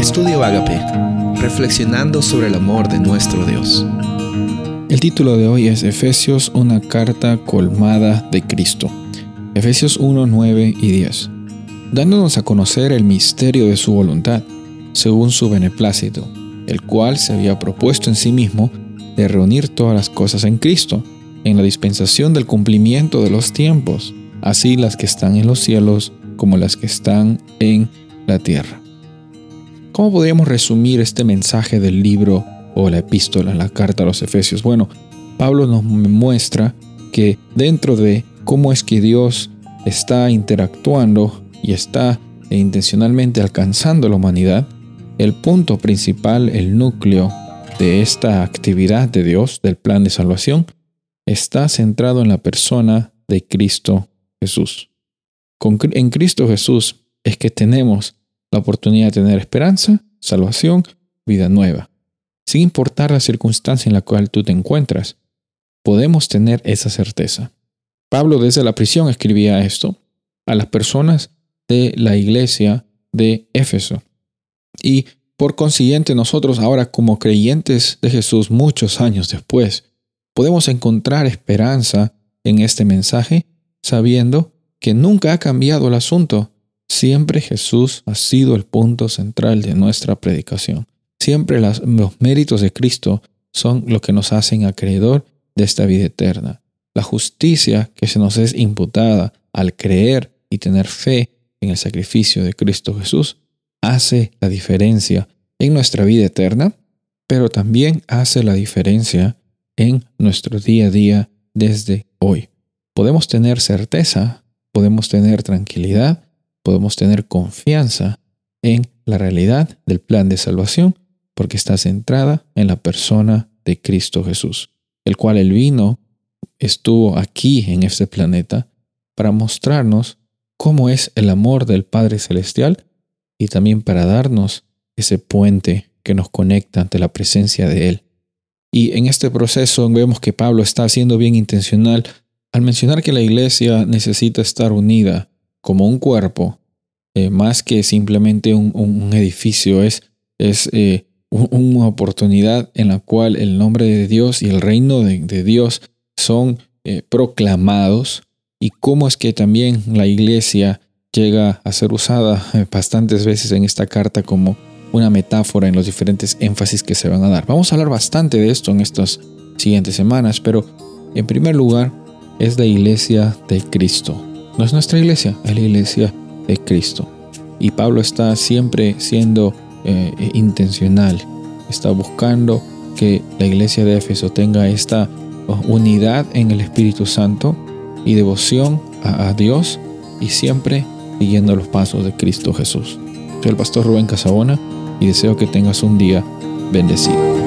Estudio Agape, reflexionando sobre el amor de nuestro Dios. El título de hoy es Efesios, una carta colmada de Cristo. Efesios 1, 9 y 10. Dándonos a conocer el misterio de su voluntad, según su beneplácito, el cual se había propuesto en sí mismo de reunir todas las cosas en Cristo, en la dispensación del cumplimiento de los tiempos, así las que están en los cielos como las que están en la tierra. ¿Cómo podríamos resumir este mensaje del libro o la epístola, la carta a los Efesios? Bueno, Pablo nos muestra que dentro de cómo es que Dios está interactuando y está intencionalmente alcanzando la humanidad, el punto principal, el núcleo de esta actividad de Dios, del plan de salvación, está centrado en la persona de Cristo Jesús. en Cristo Jesús es que tenemos la oportunidad de tener esperanza, salvación, vida nueva. Sin importar la circunstancia en la cual tú te encuentras, podemos tener esa certeza. Pablo desde la prisión escribía esto a las personas de la iglesia de Éfeso. Y por consiguiente nosotros ahora como creyentes de Jesús muchos años después, podemos encontrar esperanza en este mensaje sabiendo que nunca ha cambiado el asunto Siempre Jesús ha sido el punto central de nuestra predicación. Siempre los méritos de Cristo son lo que nos hacen acreedor de esta vida eterna. La justicia que se nos es imputada al creer y tener fe en el sacrificio de Cristo Jesús hace la diferencia en nuestra vida eterna, pero también hace la diferencia en nuestro día a día desde hoy. Podemos tener certeza, podemos tener tranquilidad, podemos tener confianza en la realidad del plan de salvación porque está centrada en la persona de Cristo Jesús, el cual el vino estuvo aquí en este planeta para mostrarnos cómo es el amor del Padre Celestial y también para darnos ese puente que nos conecta ante la presencia de Él. Y en este proceso vemos que Pablo está siendo bien intencional al mencionar que la iglesia necesita estar unida como un cuerpo, eh, más que simplemente un, edificio, es, es eh, una oportunidad en la cual el nombre de Dios y el reino de, Dios son eh, proclamados y cómo es que también la iglesia llega a ser usada bastantes veces en esta carta como una metáfora en los diferentes énfasis que se van a dar. Vamos a hablar bastante de esto en estas siguientes semanas, pero en primer lugar es la iglesia de Cristo. No es nuestra iglesia, es la iglesia de Cristo. Y Pablo está siempre siendo eh, intencional, está buscando que la iglesia de Éfeso tenga esta unidad en el Espíritu Santo y devoción a, a Dios y siempre siguiendo los pasos de Cristo Jesús. Soy el pastor Rubén Casabona y deseo que tengas un día bendecido.